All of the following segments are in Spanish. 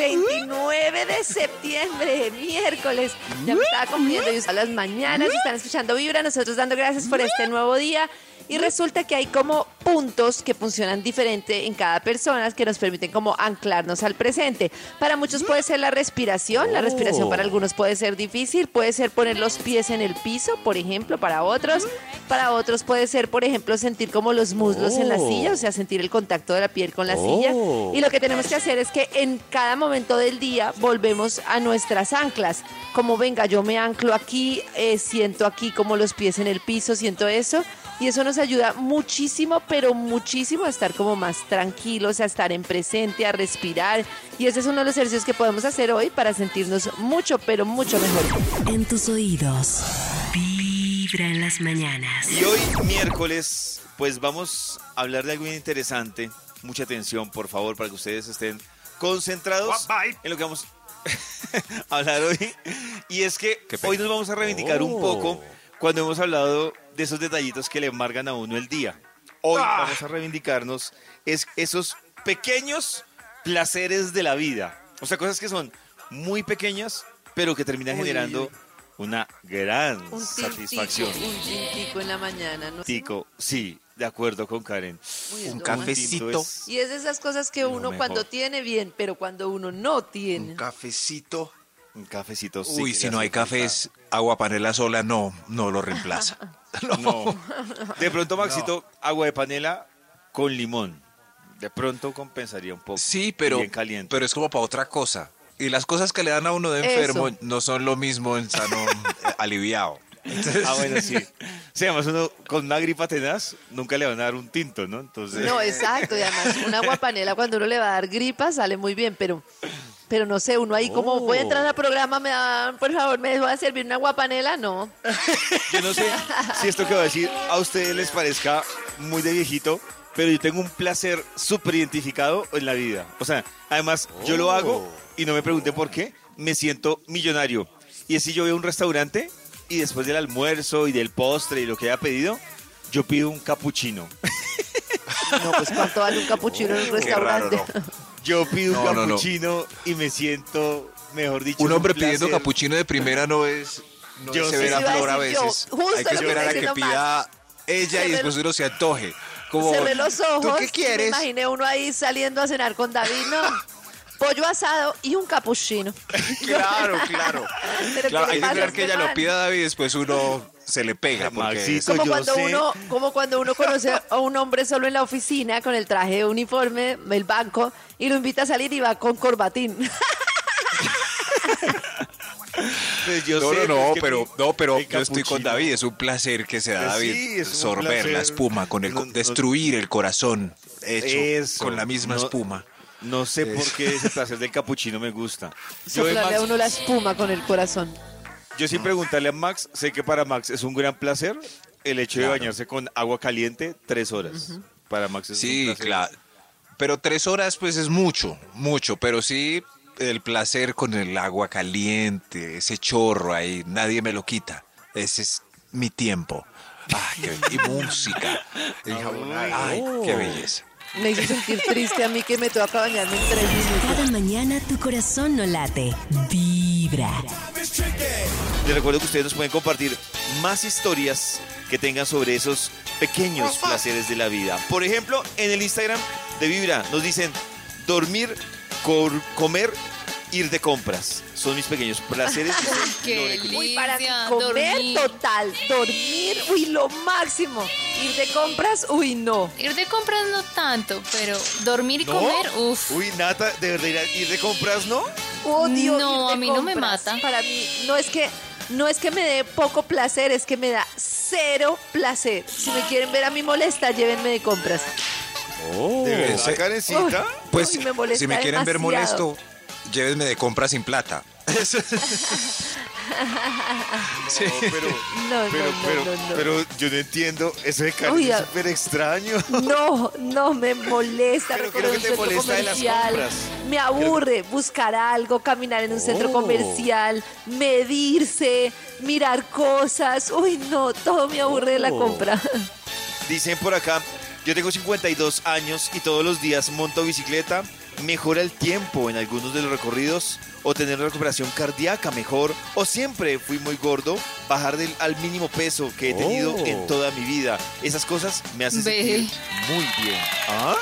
29 de septiembre, miércoles. Ya me estaba cumpliendo yo a las mañanas, están escuchando Vibra, nosotros dando gracias por este nuevo día. Y resulta que hay como puntos que funcionan diferente en cada persona que nos permiten como anclarnos al presente. Para muchos puede ser la respiración, la respiración para algunos puede ser difícil, puede ser poner los pies en el piso, por ejemplo, para otros. Para otros puede ser, por ejemplo, sentir como los muslos en la silla, o sea, sentir el contacto de la piel con la silla. Y lo que tenemos que hacer es que en cada momento del día volvemos a nuestras anclas. Como venga, yo me anclo aquí, eh, siento aquí como los pies en el piso, siento eso. Y eso nos ayuda muchísimo, pero muchísimo a estar como más tranquilos, a estar en presente, a respirar. Y ese es uno de los ejercicios que podemos hacer hoy para sentirnos mucho, pero mucho mejor. En tus oídos, Vibra en las mañanas. Y hoy, miércoles, pues vamos a hablar de algo bien interesante. Mucha atención, por favor, para que ustedes estén concentrados en lo que vamos a hablar hoy. Y es que hoy nos vamos a reivindicar un poco cuando hemos hablado de esos detallitos que le amargan a uno el día. Hoy vamos a reivindicarnos es esos pequeños placeres de la vida. O sea, cosas que son muy pequeñas, pero que terminan Uy, generando una gran Un satisfacción. tintico, un tintico en la mañana. ¿no? Tico, sí, de acuerdo con Karen. Uy, un cafecito. Es- Y es de esas cosas que uno mejor. cuando tiene bien, pero cuando uno no tiene. Un cafecito. Un cafecito. sí, Uy, si no hay falta. cafés, agua panela sola no, no lo reemplaza. No. De pronto, Maxito, agua de panela con limón. De pronto compensaría un poco. Sí, pero, Bien caliente. pero es como para otra cosa. Y las cosas que le dan a uno de Eso. enfermo no son lo mismo en sano eh, aliviado. Entonces, Ah, bueno, sí. Sí, además uno con una gripa tenaz nunca le van a dar un tinto, ¿no? Entonces, No, exacto. Y además, una aguapanela cuando uno le va a dar gripa sale muy bien, pero, pero no sé, uno ahí como voy a entrar al programa, me da, por favor, me va a servir una aguapanela, no. yo no sé si esto que voy a decir a ustedes les parezca muy de viejito, pero yo tengo un placer súper identificado en la vida. O sea, además, yo lo hago y no me pregunten por qué, me siento millonario. Y es si yo voy a un restaurante y después del almuerzo y del postre y lo que haya pedido, yo pido un capuchino. No, pues cuánto vale un capuchino en un raro, restaurante. ¿no? Yo pido un No, no, no. capuchino y me siento, mejor dicho, Un hombre pidiendo placer. capuchino de primera no es, no Yo Eso iba a flor a decir veces. justo Hay que esperar a que pida ella y Cerré después uno se antoje. Como, Cerré los ojos. ¿Tú qué Me quieres? imaginé uno ahí saliendo a cenar con David, no. Pollo asado y un capuchino. Claro, claro. Claro, ¿qué hay que esperar que ella lo man? pida David y después uno se le pega. Porque Maxito, Como cuando sé. uno, como cuando uno conoce a un hombre solo en la oficina con el traje de uniforme, el banco, y lo invita a salir y va con corbatín. Pues yo no, sé, no, no, es que pero, mi- no, pero yo estoy con David. Es un placer que se da Pues David sí, sorber la espuma, con el, No, no, destruir el corazón hecho Eso, con la misma no- espuma. No sé por qué ese placer del capuchino me gusta. Yo, de Soplarle a Max- uno la espuma con el corazón. yo sin preguntarle a Max, sé que para Max es un gran placer el hecho Claro. de bañarse con agua caliente tres horas. Para Max es un Sí, placer. claro. Pero tres horas, pues es mucho, mucho. Pero sí, el placer con el agua caliente, ese chorro ahí, nadie me lo quita. Ese es mi tiempo. Ay, qué- y música. Ay, qué belleza. Me hizo sentir triste a mí que me toca bañarme en tres minutos. Cada mañana tu corazón no late, vibra. Les recuerdo que ustedes nos pueden compartir más historias que tengan sobre esos pequeños placeres de la vida. Por ejemplo, en el Instagram de Vibra nos dicen dormir, comer, ir de compras. Son mis pequeños placeres. Qué Uy, para comer dormir. total, dormir, uy, lo máximo. Ir de compras, uy, no. Ir de compras no tanto, pero dormir y ¿No? comer, uff. Uy, Nata, ¿de verdad ir, a- ir de compras no? Odio No, ir de a mí no me mata. Para mí, no es que no es que me dé poco placer, es que me da cero placer. Si me quieren ver a mí molesta, llévenme de compras. ¿De verdad, Karencita? Uy. Pues Uy, me molesta si me quieren ver molesto, llévenme de compra sin plata. Sí. No, pero, No, pero, no, pero, no, no. pero yo no entiendo. Eso de Uy, es súper extraño. No, no me molesta Pero recorrer creo que un te centro molesta de las comercial. compras. Me aburre buscar algo, caminar en un centro Oh. comercial, medirse, mirar cosas. Uy, no, todo me aburre de la Oh. compra. Dicen por acá, yo tengo 52 años y todos los días monto bicicleta. Mejora el tiempo en algunos de los recorridos o tener una recuperación cardíaca mejor o siempre fui muy gordo, bajar del, al mínimo peso que he tenido Oh. en toda mi vida. Esas cosas me hacen sentir muy bien. ¿Ah?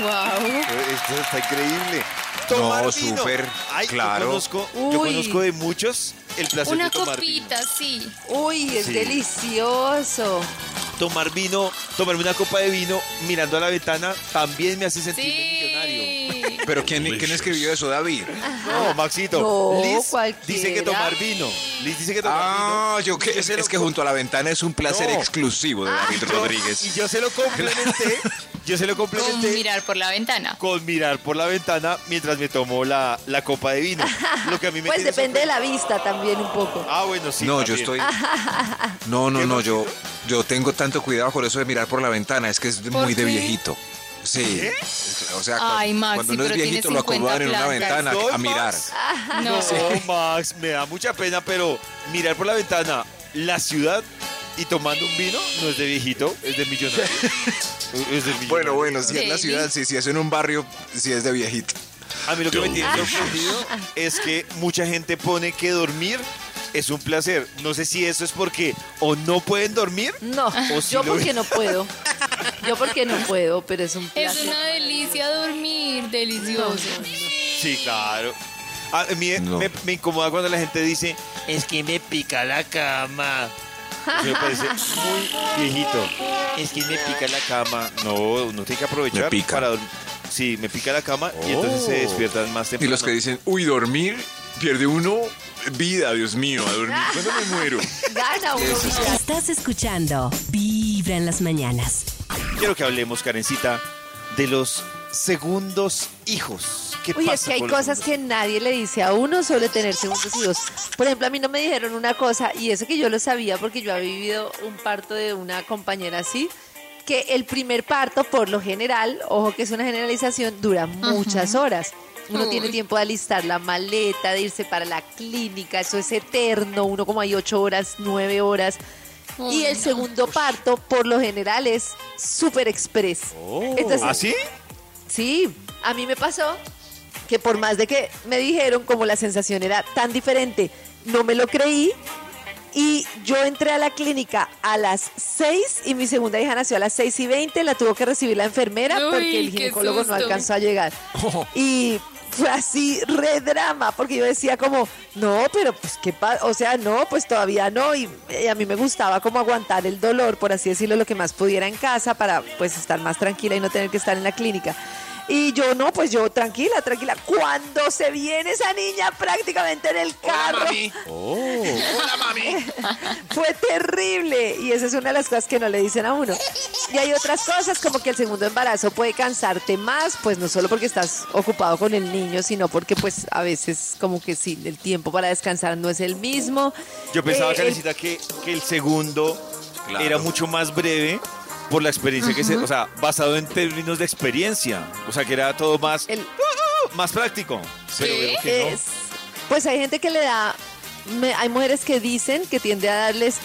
Wow. Esto está increíble. No, Tomar vino. súper Ay, yo claro. conozco, yo conozco de muchos el placer Una de tomar vino. copita, sí. Uy, es Sí. delicioso. Tomar vino, tomarme una copa de vino mirando a la ventana también me hace sentirme millonario. Pero ¿quién, ¿quién escribió eso, David? No, Maxito. No, Liz cualquiera. dice que tomar vino. Liz dice que tomar Ah, vino. yo que, es, que junto a la ventana es un placer No. exclusivo de David yo- Rodríguez. Y yo se lo complementé. yo se lo Con complementé. mirar por la ventana. con mirar por la ventana mientras me tomo la, la copa de vino. Lo que a mí me Pues depende de la vista también un poco. Ah, bueno, sí. no, yo estoy. No, no, ¿Qué, no, yo, yo tengo tanto cuidado con eso de mirar por la ventana. Es que es ¿Por muy de viejito. Sí. O sea, Ay, cuando uno es viejito lo 50 acomodan en una ventana ¿Soy a mirar. Max? No. No, Max, me da mucha pena, pero mirar por la ventana la ciudad y tomando un vino no es de viejito, es de millonario. es de millonario. Bueno, bueno, si es la ciudad, si, si es en un barrio, si es de viejito. A mí lo que me tiene sorprendido es que mucha gente pone que dormir es un placer. No sé si eso es porque o no pueden dormir. No, O si yo porque no puedo. Yo porque no puedo, pero es un Es placer. una delicia dormir, delicioso. Sí, claro. A mí No. me, me incomoda cuando la gente dice, es que me pica la cama. Eso me parece muy viejito. Es que me pica la cama. No, uno tiene que aprovechar Me pica. para dormir. Sí, me pica la cama y entonces se Oh. despiertan más Y temprano. los que dicen, uy, dormir, pierde uno vida, Dios mío, a dormir. ¿Cuándo me muero? Gana uno vida. Estás escuchando Vibra en las mañanas. Quiero que hablemos, Karencita, de los segundos hijos. ¿Qué Uy, pasa es que hay cosas segundos? que nadie le dice a uno sobre tener segundos hijos. Por ejemplo, a mí no me dijeron una cosa, y eso que yo lo sabía porque yo había vivido un parto de una compañera así, que el primer parto, por lo general, ojo que es una generalización, dura muchas horas. Uno tiene Uy. tiempo de alistar la maleta, de irse para la clínica, eso es eterno, uno como hay ocho horas, nueve horas. Y el no. segundo parto, por lo general, es súper express. Entonces, ¿Ah, sí? Sí, a mí me pasó que por más de que me dijeron como la sensación era tan diferente, no me lo creí y yo entré a la clínica a las 6 y mi segunda hija nació a las 6 y 20, la tuvo que recibir la enfermera Uy, porque el ginecólogo no alcanzó a llegar. Y fue así re drama porque yo decía como, no, pero pues qué pasa, o sea, no, pues todavía no y, y a mí me gustaba como aguantar el dolor, por así decirlo, lo que más pudiera en casa para pues estar más tranquila y no tener que estar en la clínica. Y yo no, pues yo tranquila, tranquila. Cuando se viene esa niña prácticamente en el carro, Hola, mami. fue terrible. Y esa es una de las cosas que no le dicen a uno. Y hay otras cosas como que el segundo embarazo puede cansarte más, pues no solo porque estás ocupado con el niño, sino porque pues a veces como que sí, el tiempo para descansar no es el mismo. Yo pensaba, Eh, Karencita, que, que el segundo Claro. era mucho más breve por la experiencia que se... O sea, basado en términos de experiencia. O sea, que era todo más... El- más práctico. Pero ¿Sí? veo que no. es- pues hay gente que le da, me- hay mujeres que dicen que tiende a darles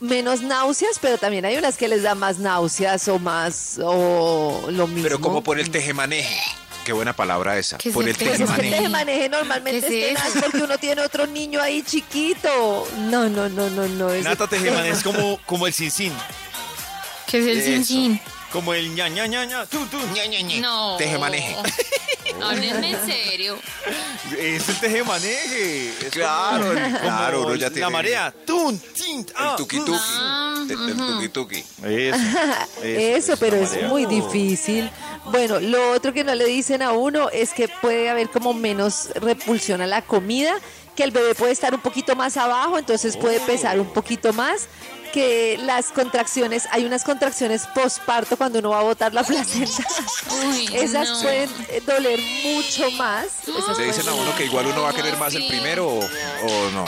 menos náuseas, pero también hay unas que les da más náuseas o más o lo mismo. Pero como por el tejemaneje. Qué buena palabra esa. ¿Qué es Por el el teje Pues es que el tejemaneje. tejemaneje normalmente ¿Qué es porque uno tiene otro niño ahí chiquito. No, no, no, no, no. Nata Tejemaneje es como, como el sin sin, ¿Qué es el Eso. sin sin? como el ña ña ña ña, tú, tú. No. Tejemaneje. Háblenme en serio. Es el tejemaneje. Es Claro, como- el- claro, como uno ya La tiene- marea. Tun, tin, ah, El tuki tuki. Ah, El, el tuki tuki. Eso. Eso, pero la es marea. muy difícil. Bueno, lo otro que no le dicen a uno es que puede haber como menos repulsión a la comida, que el bebé puede estar un poquito más abajo, entonces puede pesar un poquito más, que las contracciones, hay unas contracciones postparto cuando uno va a botar la placenta. Uy, Esas no. pueden eh, doler mucho más. Esas Le dicen a uno que igual uno va a querer más el primero o, o no.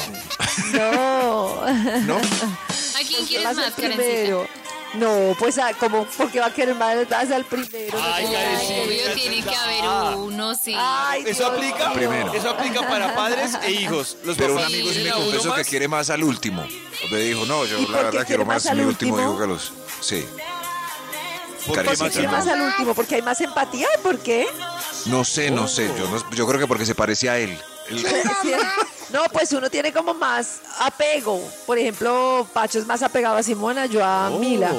No. ¿No? ¿A quién quieres Más el Karencita? No, pues ah, como porque va a querer más más al primero. no Ay. Obvio, tiene que haber uno, sí. Ay, Eso Dios aplica. Primero. eso aplica para padres e hijos. Los Pero un amigo sí me confesó que más. quiere más al último. Me dijo, no, yo ¿Y por la verdad quiero más más al mi último hijo que los. Sí. ¿Por qué, Karencita, ¿Por qué quiere no. más al último? ¿Porque hay más empatía? ¿Por qué? No sé, no sé. Yo, no- yo creo que porque se parece a él. El-. No, pues uno tiene como más apego. Por ejemplo, Pacho es más apegado a Simona, yo a Mila.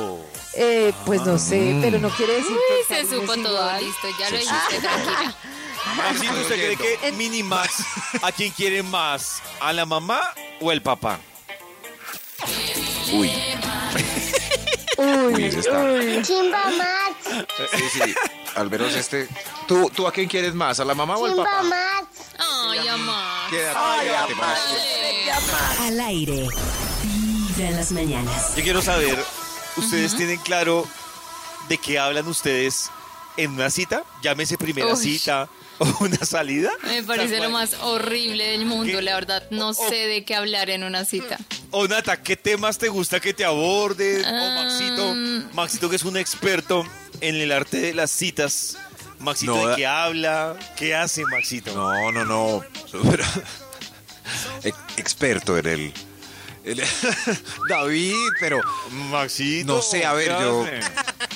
Eh, pues no sé, pero no quiere decir Uy, que se supo todo, igual. listo, ya lo dijiste, tranquila. Maxito, ¿usted cree que Minimax a quién quiere más? ¿A la mamá o el papá? Uy, Uy, Uy, ese está. uy. Chimba Max, sí, sí. Al menos este. ¿Tú, ¿Tú a quién quieres más? ¿A la mamá o al Chimba papá? Max, Ay, amá. Quédate, Ay, quédate, amá. Max. Al aire. Vibra en las mañanas. Yo quiero saber, ¿ustedes tienen claro de qué hablan ustedes en una cita? Llámese primera Uy. cita o una salida. Me parece lo más horrible del mundo, ¿Qué? la verdad. No O- sé de qué hablar en una cita. O Nata, ¿qué temas te gusta que te aborden? O Ah. Maxito, Maxito que es un experto en el arte de las citas. Maxito, No, ¿de qué habla? ¿Qué hace Maxito? No, no, no. Pero- ex- experto en el. el- David, pero. Maxito. No sé, a ver, ¿qué yo- hace?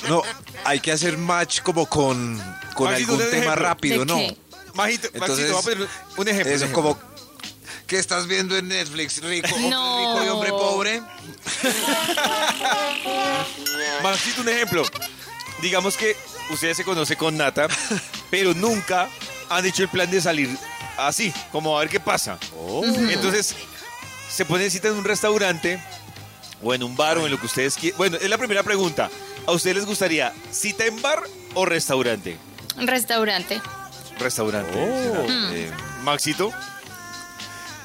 No, hay que hacer match como con, con Maxito, algún tema rápido, ¿De ¿no? Maxito, Entonces, Maxito, va a poner un ejemplo. Eso un como. ¿Qué estás viendo en Netflix? Rico, hombre No. rico y hombre pobre. Maxito, un ejemplo. Digamos que ustedes se conocen con Nata, pero nunca han hecho el plan de salir así, como a ver qué pasa. Entonces, se ponen cita en un restaurante o en un bar o en lo que ustedes quieran. Bueno, es la primera pregunta. ¿A ustedes les gustaría cita en bar o restaurante? Restaurante. Restaurante. Eh, Maxito,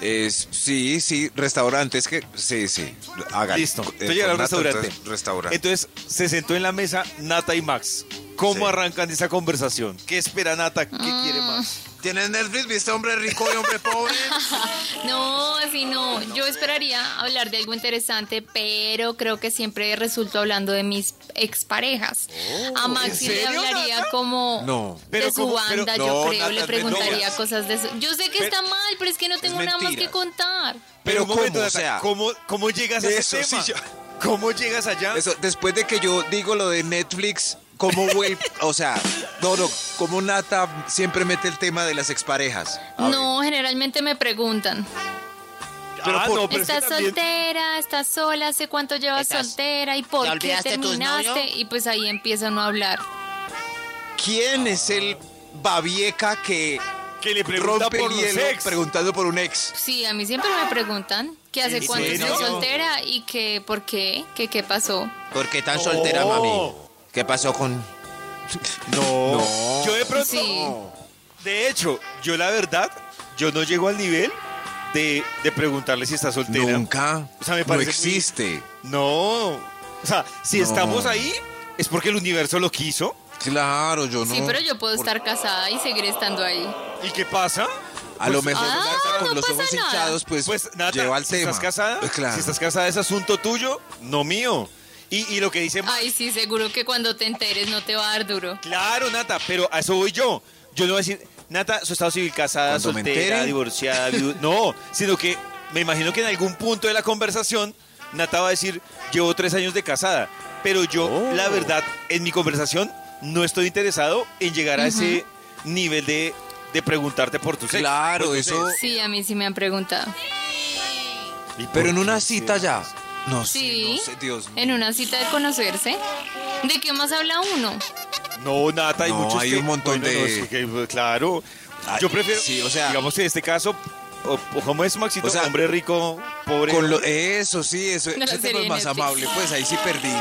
Es, sí, sí, restaurante. Es que, sí, sí. Hagan. listo. Eh, Entonces llegaron al restaurante. entonces, restaurante. Entonces se sentó en la mesa Nata y Max. ¿Cómo Sí. arrancan esa conversación? ¿Qué espera Nata? ¿Qué quiere más? ¿Tienes Netflix? ¿Viste hombre rico y hombre pobre? No, así no. Yo esperaría hablar de algo interesante, pero creo que siempre resulto hablando de mis exparejas. A Maxi le hablaría Nata? como No. de Pero su ¿cómo? Pero- banda, no, yo creo. Nata, le preguntaría cosas de eso. Yo sé que Pero- está mal, pero es que no tengo nada más que contar. Pero momento, ¿cómo? Nata, O sea, ¿cómo, cómo llegas a ese Eso, tema? sí, yo- ¿Cómo llegas allá? Eso, después de que yo digo lo de Netflix, ¿cómo vuelve? o sea, no, no, ¿cómo Nata siempre mete el tema de las exparejas? A No, generalmente me preguntan. Pero por- no, pero es que ¿Estás también- soltera? ¿Estás sola? ¿Hace cuánto llevas ¿Estás- soltera? ¿Y por ¿Ya qué terminaste? Y pues ahí empieza uno a hablar. ¿Quién es el babieca que que le pregunta rompe por hielo ex. preguntando por un ex? Sí, a mí siempre me preguntan que hace ¿En cuánto estoy soltera y que por qué, que qué pasó. ¿Por qué tan soltera, No. mami? ¿Qué pasó con...? No. No. Yo de pronto. Sí. De hecho, yo la verdad, yo no llego al nivel de, de preguntarle si está soltera. Nunca. O sea, me no parece muy- existe. No. O sea, si No. estamos ahí, es porque el universo lo quiso. Claro, yo no. Sí, pero yo puedo Por- estar casada y seguir estando ahí. ¿Y qué pasa? A lo Pues- mejor Ah, Nata, con no los ojos nada. hinchados, pues, Pues nada, lleva al si tema. estás casada, Pues claro. si estás casada es asunto tuyo, no mío. Y, y lo que dice Ay, sí, seguro que cuando te enteres no te va a dar duro. Claro, Nata, pero a eso voy yo. Yo no voy a decir, Nata, su estado civil, casada, Cuando soltera, entere. divorciada, viuda. No, sino que me imagino que en algún punto de la conversación, Nata va a decir, llevo tres años de casada. Pero yo, Oh. la verdad, en mi conversación, no estoy interesado en llegar a ese nivel de, de preguntarte por tu sexo. Claro, Pues, eso-. Sí, a mí sí me han preguntado. ¿Y Pero en una cita ya. No sé, Sí. no sé, Dios mío. En una cita de conocerse. ¿De qué más habla uno? No, Nata, hay No, muchos hay que- un montón bueno, de- no, sí que, claro. Ay, Yo prefiero, sí, o sea- digamos que en este caso, o, o como es Maxito, O sea, hombre rico, pobre. Con lo- eso sí, eso, la ese tema es más Netflix. amable. Pues ahí sí perdí.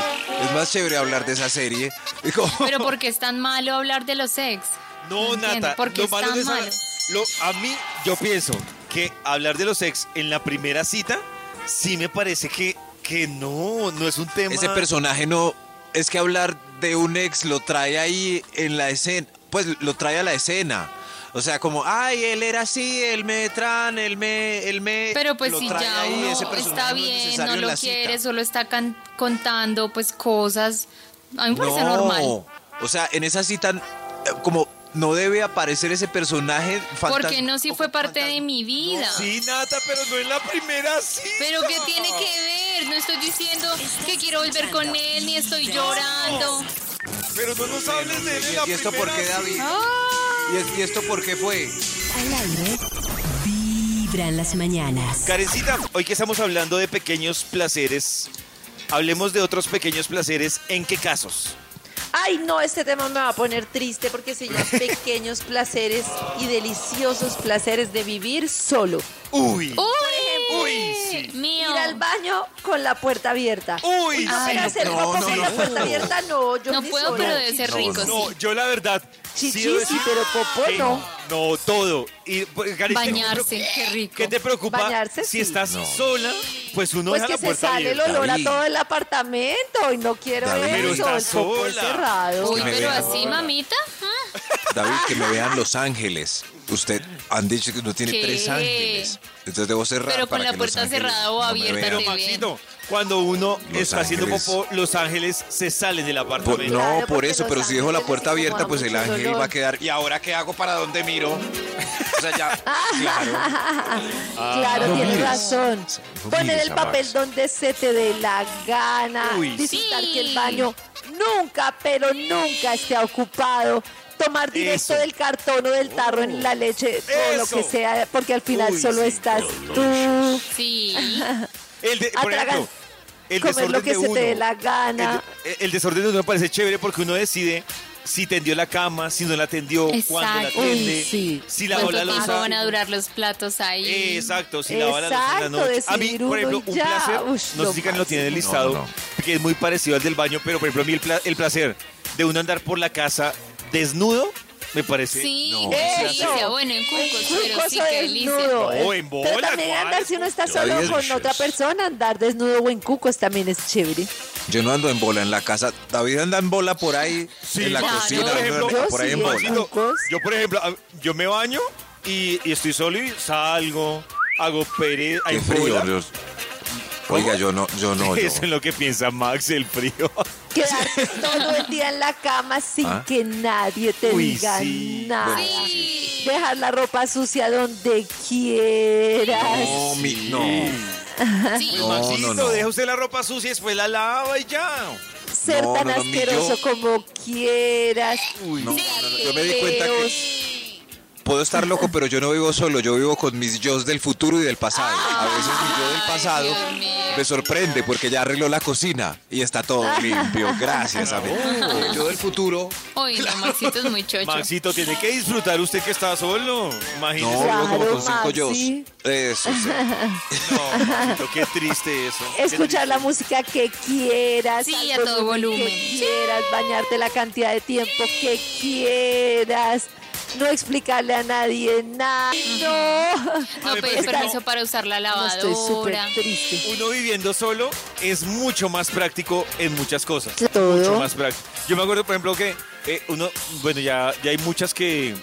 Es más chévere hablar de esa serie. Pero ¿por qué es tan malo hablar de los ex? No, Nata, ¿por qué lo es malo tan de esa- malo? lo- a mí, yo pienso que hablar de los ex en la primera cita, sí me parece que, que no, no es un tema. Ese personaje no. Es que hablar de un ex lo trae ahí en la escena. Pues lo trae a la escena. O sea, como, ay, él era así, él me tran, él me. Él me Pero pues lo si trae ya ahí, uno ese personaje está bien, no lo cita. quiere, solo está can- contando pues cosas. A mí me parece No. normal. O sea, en esa cita, como no debe aparecer ese personaje fantasma. Porque no si fue parte de mi vida. Sí, Nata, pero no en la primera cita. Pero ¿qué tiene que ver? No estoy diciendo que quiero volver con él, ni estoy llorando. Pero no nos hables de él en la ¿Y esto por qué, David? ¿Y, es- y esto por qué fue? Al aire, vibra en las mañanas. Karencita, hoy que estamos hablando de pequeños placeres, hablemos de otros pequeños placeres. ¿En qué casos? Ay, no, este tema me va a poner triste porque se llama pequeños placeres y deliciosos placeres de vivir solo. Uy. ¡Uy! Uy, sí. Mío. Ir al baño con la puerta abierta. Uy, No, sí. hacer no, popó no, con no, la no. puerta abierta no, yo No ni puedo, sola. pero debe ser rico, No, sí. yo la verdad. Chichi, debo sí, decir pero popó que no. No, todo. Y, pues, ¿qué te Bañarse, preocupa? qué rico. ¿Qué te preocupa? Bañarse, si sí. estás No. sola, pues uno Pues deja que la se puerta sale el abierta. olor a todo el apartamento y no quiero David. Pero eso, está el popó sola. cerrado. Uy, pero así, mamita. Ah, David, que me vean Los Ángeles. Usted han dicho que uno tiene ¿Qué? tres ángeles. Entonces debo cerrar. Pero con para la que puerta cerrada o no abierta vean. Pero. Maxito, cuando uno Los está haciendo popó, los ángeles se salen del Por- apartamento. no, Claro, por eso, pero si dejo la puerta abierta, pues el ángel va a quedar. ¿Y ahora qué hago? ¿Para dónde miro? O sea, ya. Claro. Claro, No tienes mires. razón. No Poner el papel Max. donde se te dé la gana. Uy, disfrutar sí. que el baño nunca, pero nunca esté ocupado. Tomar directo Eso. del cartón o del tarro en la leche o lo que sea, porque al final Uy, solo sí. estás tú. Sí. El de, por Atragan- ejemplo, el Comer desorden lo que de se uno. te dé la gana. El, el desorden de uno me parece chévere porque uno decide si tendió la cama, si no la tendió, cuándo la atiende, Uy, sí. si lavó la ¿Cuánto tiempo losa. van a durar los platos ahí? Exacto, si la losa en la Exacto, noche. A mí, por ejemplo, un ya. placer, Ush, no lo sé si Karen lo tiene en el máximo. listado, No, no. que es muy parecido al del baño, pero por ejemplo, a mí el, pla- el placer de uno andar por la casa desnudo, me parece... Sí, No, qué eso. delicia. Bueno, en cucos, pero Cucos sí, o qué delicia. desnudo. No, en bola, Pero también ¿cuál? andar si uno está solo con otra persona, andar desnudo o en cucos también es chévere. Yo no ando en bola en la casa. David anda en bola por ahí, Sí, en la claro. cocina, Por ejemplo, yo por ahí sí, en bola. sí. Yo, por ejemplo, yo me baño y, y estoy solo y salgo, hago pereza, Qué hay frío. bola. Dios. Oiga, yo no, yo no, yo. Eso es lo que piensa Max, el frío. Quedarte todo el día en la cama sin ¿Ah? que nadie te Uy, diga sí. nada. Sí. Dejar la ropa sucia donde quieras. No, mi, no. Sí. No, Maxito, no, no. deja usted la ropa sucia y después la lava y ya. Ser No, tan no, no, mi asqueroso yo- como quieras. Uy, No, Sí. no, no, yo me di cuenta que. Puedo estar loco, pero yo no vivo solo, yo vivo con mis yo del futuro y del pasado. A veces mi yo del pasado me sorprende porque ya arregló la cocina y está todo limpio, gracias a mí. El yo del futuro, Uy, no, Maxito es muy chocho. Maxito, tiene que disfrutar usted que está solo. no, Imagínese. vivo como Claro, con cinco yo. Eso sí. No, Maxito, qué triste eso. Escuchar triste. la música que quieras. Sí, a todo volumen. Que quieras, bañarte la cantidad de tiempo que quieras. No explicarle a nadie nada. No. No pedir permiso para usar la No, estoy súper lavadora. triste. Uno viviendo solo es mucho más práctico en muchas cosas. Todo. Mucho más práctico. Yo me acuerdo, por ejemplo, que eh, uno, bueno, ya, ya hay muchas que,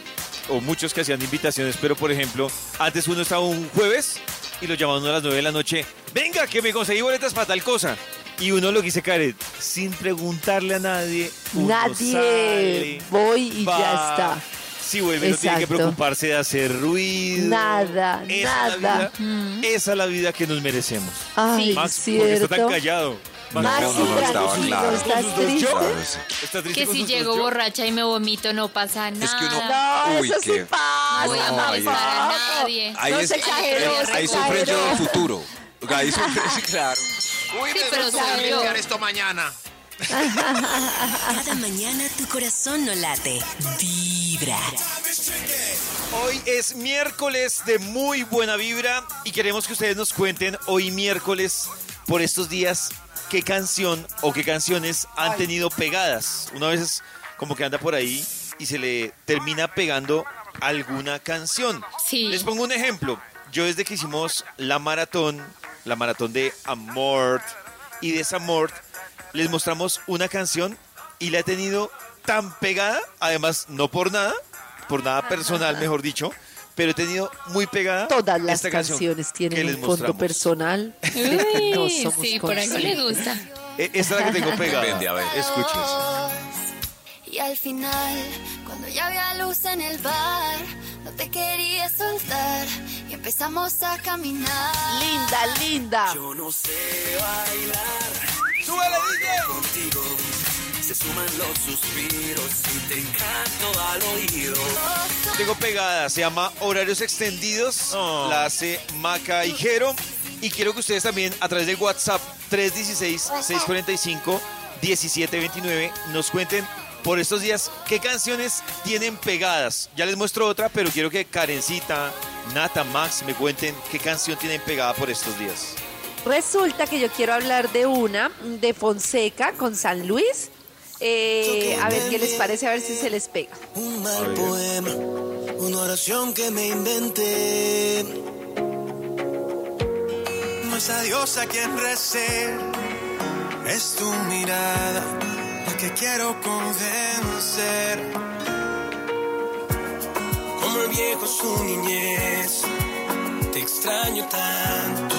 o muchos que hacían invitaciones, pero por ejemplo, antes uno estaba un jueves y lo llamaban a las 9 de la noche, venga, que me conseguí boletas para tal cosa. Y uno lo quise caer sin preguntarle a nadie. uno Nadie. sale, Voy y va, ya está. Si vuelve no tiene que preocuparse de hacer ruido. Nada, Esa es la nada. vida- esa es la vida que nos merecemos. Ay, Max, ¿por qué está cierto. tan callado? Max, no, no, estaba tranquilo, claro. sí. ¿Está triste Que si llego borracha y me vomito no pasa nada. Es que uno- No, Uy, eso sí qué- pasa. No voy a molestar nadie. Ahí, No es- ahí- sufre yo del futuro. Ahí sufre, sí, claro. Uy, Sí, pero esto mañana. Cada mañana tu corazón no late. Vibra. Hoy es miércoles de muy buena vibra y queremos que ustedes nos cuenten hoy miércoles por estos días qué canción o qué canciones han tenido pegadas. Una vez es como que anda por ahí y se le termina pegando alguna canción. Sí. Les pongo un ejemplo. Yo desde que hicimos la maratón, la maratón de Amort y Desamort, les mostramos una canción y la he tenido tan pegada, además no por nada, por nada personal, mejor dicho, pero he tenido muy pegada Todas las esta canciones tienen un fondo personal. no somos sí, por algo le gusta. Eh, Esta es la que tengo pegada. Depende, a ver. Y al final, cuando ya había luz en el bar, no te quería soltar y empezamos a caminar. Linda, linda. ¡Súbele, DJ! contigo se suman los suspiros y te encanto al oído. Tengo pegada, se llama Horarios Extendidos, la hace Maca y Jero. Y quiero que ustedes también a través del WhatsApp 316-645-1729 nos cuenten por estos días qué canciones tienen pegadas. Ya les muestro otra, pero quiero que Karencita, Nata, Max me cuenten qué canción tienen pegada por estos días. Resulta que yo quiero hablar de una de Fonseca con San Luis. Eh, a ver qué les parece, a ver si se les pega. Un mal poema, una oración que me inventé. No es a Dios a quien recé, es tu mirada la que quiero convencer. Como el viejo su niñez, te extraño tanto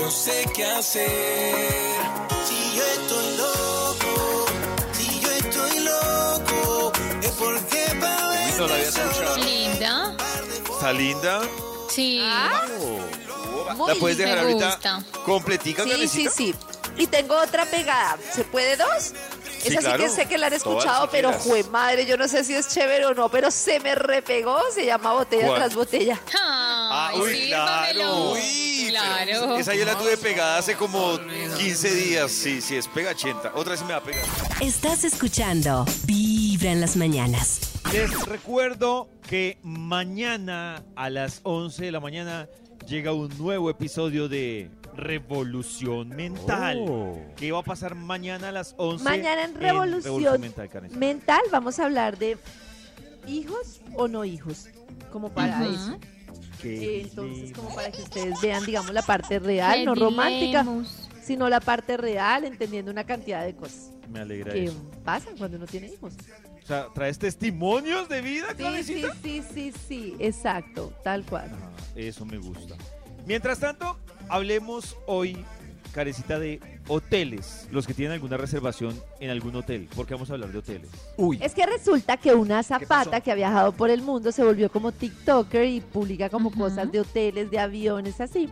no sé qué hacer. Si yo estoy loco, si yo estoy loco, es porque para No la había escuchado. Linda. ¿Está linda? Sí. Muy ¿La puedes dejar me ahorita completica, Sí, sí, sí. Y tengo otra pegada. ¿Se puede dos? Sí, Esa sí claro. que sé que la han escuchado, pero jue madre, yo no sé si es chévere o no, pero se me repegó, se llama botella ¿Cuál? tras botella. Ay, uy, sírvamelo. claro. Uy, claro. Esa yo la tuve pegada hace como 15 días. Sí, sí, es pegachenta. Otra vez me va a pegar. Estás escuchando Vibra en las mañanas. Les recuerdo que mañana a las 11 de la mañana llega un nuevo episodio de Revolución Mental. ¿Qué va a pasar mañana a las 11? Mañana en Revolución Mental, Karen? Mental vamos a hablar de hijos o no hijos, como para eso. Qué Eh, Entonces, lindo. como para que ustedes vean, digamos, la parte real, no romántica, sino la parte real, entendiendo una cantidad de cosas Me alegra que eso. pasan cuando uno tiene hijos. O sea, ¿traes testimonios de vida, Sí, sí, sí, sí, sí, exacto, tal cual. Ah, eso me gusta. Mientras tanto, hablemos hoy, Carecita, de hoteles. Los que tienen alguna reservación en algún hotel. Porque vamos a hablar de hoteles. Uy, Es que resulta que una zapata que ha viajado por el mundo se volvió como TikToker y publica como cosas de hoteles, de aviones, así.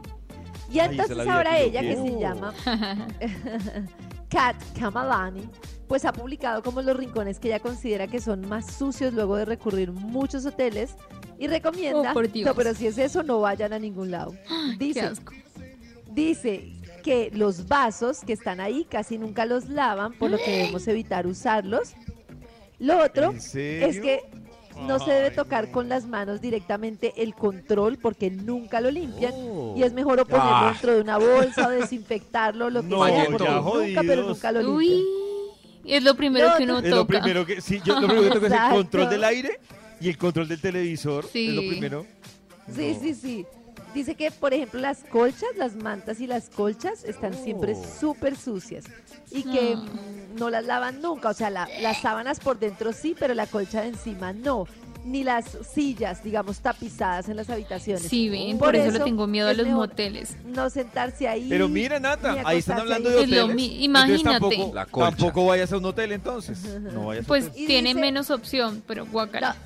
Y Ay, entonces ahora ella, que se llama Kat Kamalani, pues ha publicado como los rincones que ella considera que son más sucios luego de recurrir muchos hoteles y recomienda, Oh, por Dios. no, pero si es eso, no vayan a ningún lado. Qué Dice, asco. Dice que los vasos que están ahí casi nunca los lavan, por lo que debemos evitar usarlos. Lo otro es que no se debe tocar con las manos directamente el control porque nunca lo limpian. Oh. Y es mejor o ponerlo Ah. dentro de una bolsa o desinfectarlo, lo que No, sea, porque nunca, jodidos. pero nunca lo Uy. limpian. Es lo primero No, que uno Es lo toca. primero que. Sí, yo lo primero que toco es el control del aire y el control del televisor. Sí. Es lo primero. Sí, No. sí, sí. Dice que, por ejemplo, las colchas, las mantas y las colchas están siempre Oh. súper sucias y que Mm. mm, no las lavan nunca. O sea, la- las sábanas por dentro sí, pero la colcha de encima no. Ni las sillas, digamos, tapizadas en las habitaciones. Sí, ven, por, eso, le tengo miedo a los moteles. No sentarse ahí. Pero mira, Nata, ahí están hablando ahí. de hoteles. mi- Entonces imagínate. Tampoco, La colcha. tampoco vayas a un hotel entonces. No vayas a Pues hotel. Y tiene dice- menos opción, pero guacala.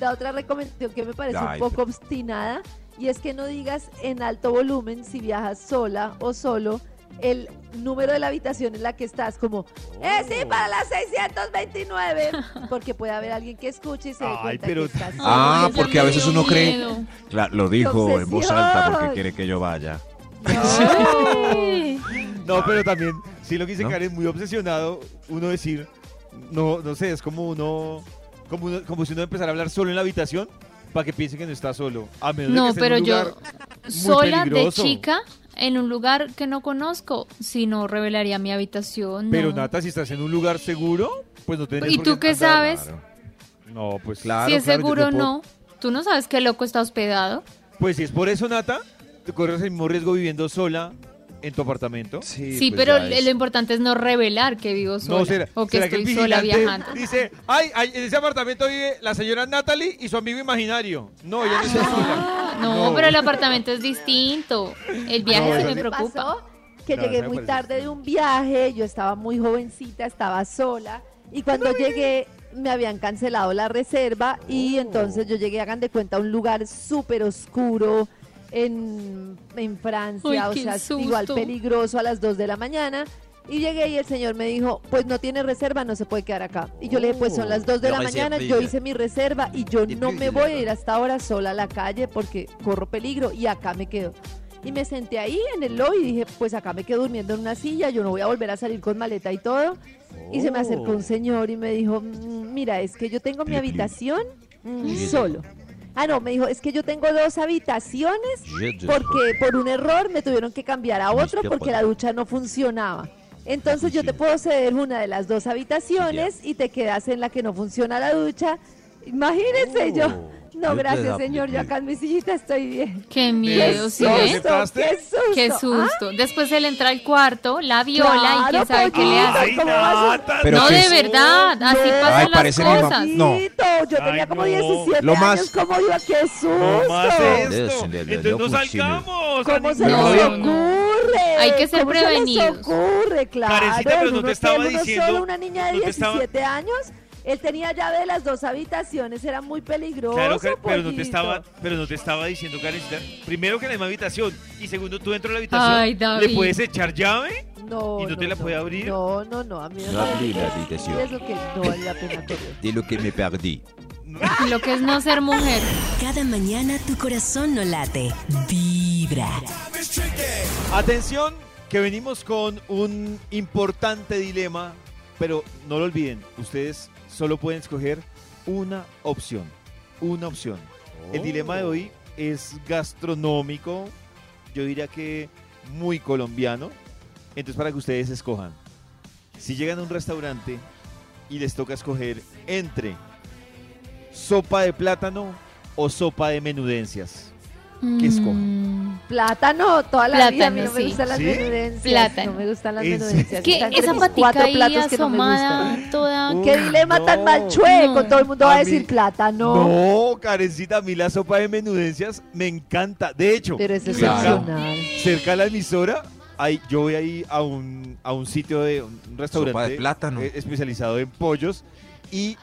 La otra recomendación que me parece Ay, un poco obstinada y es que no digas en alto volumen si viajas sola o solo el número de la habitación en la que estás, como, eh, sí, para las 629, porque puede haber alguien que escuche y se dé Ay, cuenta pero- que estás Ah, esa porque a veces uno cree- miedo. Cla- lo dijo en voz alta porque quiere que yo vaya. Ay. No, pero también, sí lo que dice ¿No? Karen, muy obsesionado, uno decir, no, no sé, es como uno, como, uno- como si uno empezara a hablar solo en la habitación para que piense que no está solo. A menos de que No, en pero un yo sola de chica en un lugar que no conozco, si no revelaría mi habitación. Pero no. Nata, si estás en un lugar seguro, pues no tendrías ¿Y tú qué andar. sabes? No, pues Claro, si es claro, seguro o no. Tú no sabes qué loco está hospedado. Pues si es por eso, Nata, te corres el mismo riesgo viviendo sola en tu apartamento. Sí, Sí, pues pero ya es- lo importante es no revelar que vivo sola No, será, o que será estoy el sola vigilante viajando. dice, ay, ay, en ese apartamento vive la señora Natalie y su amigo imaginario. No, ella no está sola. No, pero el apartamento es distinto. El viaje No, sí me me preocupa. pasó que No, llegué me muy parece tarde de un viaje, yo estaba muy jovencita, estaba sola y cuando llegué me habían cancelado la reserva Oh. y entonces yo llegué, hagan de cuenta, a un lugar súper oscuro en, en Francia, o sea, susto. igual peligroso a las 2 de la mañana. Y llegué y el señor me dijo, pues no tiene reserva, no se puede quedar acá. Y yo le dije, pues son las 2 de la Yo mañana, yo hice mi reserva y yo no me voy a ir hasta ahora sola a la calle porque corro peligro y acá me quedo. Y me senté ahí en el lobby y dije, pues acá me quedo durmiendo en una silla, yo no voy a volver a salir con maleta y todo. Y se me acercó un señor y me dijo, "Mm, mira, es que yo tengo mi habitación mm, solo. Ah, no, me dijo, es que yo tengo dos habitaciones porque por un error me tuvieron que cambiar a otro porque la ducha no funcionaba. Entonces yo te puedo ceder una de las dos habitaciones y te quedas en la que no funciona la ducha. Imagínense yo. No, gracias señor, yo acá en mi sillita estoy bien. Qué miedo, ¿sí ¿Lo ves? aceptaste? ¡Qué susto! Qué susto. Después él entra al cuarto, la viola y Claro, quién sabe qué le hace. Ay, ¿Cómo vas a- Nata, Pero no, de verdad, así No. pasan Ay, las parece mi mamá. cosas. No. Yo tenía Ay, como no. 17 Lo más- años, ¿cómo iba? ¡Qué No más susto! Entonces no salgamos. ¿Cómo se No, les no, no. ocurre? Hay que ser ¿Cómo se les prevenidos. ocurre? Claro. Karencita, pero no te estaba diciendo- solo una niña de no te estaba- 17 años. Él tenía llave de las dos habitaciones, era muy peligroso. Claro, Karen, pero no te estaba, pero no te estaba diciendo, Karencita. Primero que en la misma habitación y segundo tú dentro de la habitación Ay, David. le puedes echar llave. No, ¿Y no te la puede abrir? No, no, no, a mí me No abrí la habitación. Es lo que no vale la pena correr. De lo que me perdí. Lo que es no ser mujer. Cada mañana tu corazón no late, vibra. Atención, que venimos con un importante dilema, pero no lo olviden, ustedes solo pueden escoger una opción, una opción. El dilema de hoy es gastronómico, yo diría que muy colombiano, entonces para que ustedes escojan. Si llegan a un restaurante y les toca escoger entre sopa de plátano o sopa de menudencias, ¿qué escogen? Plátano, toda la vida a mí no me sí. gustan las ¿Sí? menudencias. Plátano. No me gustan las ¿En menudencias. entre esa patica cuatro ahí platos que no me asomada, gustan. toda... ¿Qué dilema tan mal chueco? No. Todo el mundo va a decir mí- plátano. No, Karencita, a mí la sopa de menudencias me encanta. De hecho, Pero es Claro. excepcional. cerca de la emisora, hay, yo voy ahí a un, a un sitio de un restaurante Sopa de plátano. eh, especializado en pollos y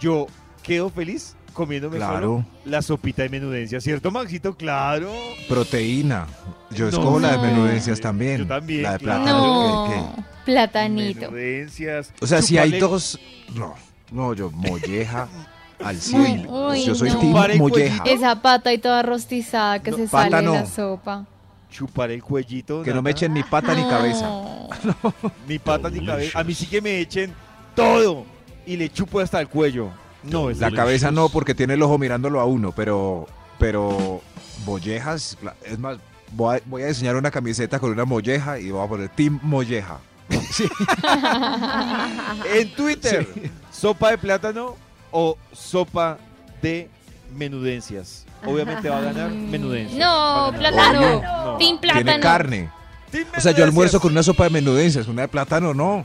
yo quedo feliz comiéndome Claro. solo la sopita de menudencias, ¿cierto, Maxito? Claro. Proteína. Yo No. escojo la de No. menudencias también. Yo también, La de claro. plátano. No, platanito. Menudencias. O sea, si hay dos. No, no, yo molleja al 100. Uy, yo soy no. team molleja. Esa pata y toda rostizada que No, se pata sale de no. la sopa. Chupar el cuellito. Que no me echen ni pata ni No. cabeza. Ni patas ni cabeza. A mí sí que me echen todo y le chupo hasta el cuello. No, es La cabeza no, porque tiene el ojo mirándolo a uno, pero. Pero. Mollejas. la- Es más, voy a, voy a diseñar una camiseta con una molleja y voy a poner Team Molleja. Sí. En Twitter, sopa de plátano o sopa de menudencias. Obviamente va a ganar menudencias. No, ganar. plátano. No. Team Tiene plátano. carne. Team O sea, yo almuerzo con una sopa de menudencias, una de plátano no.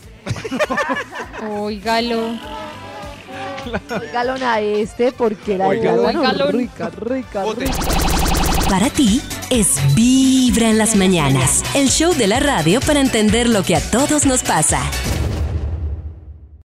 Óigalo. Oigalón a este porque la Oigalón. rica, rica, rica. Para ti es Vibra en las mañanas, el show de la radio para entender lo que a todos nos pasa.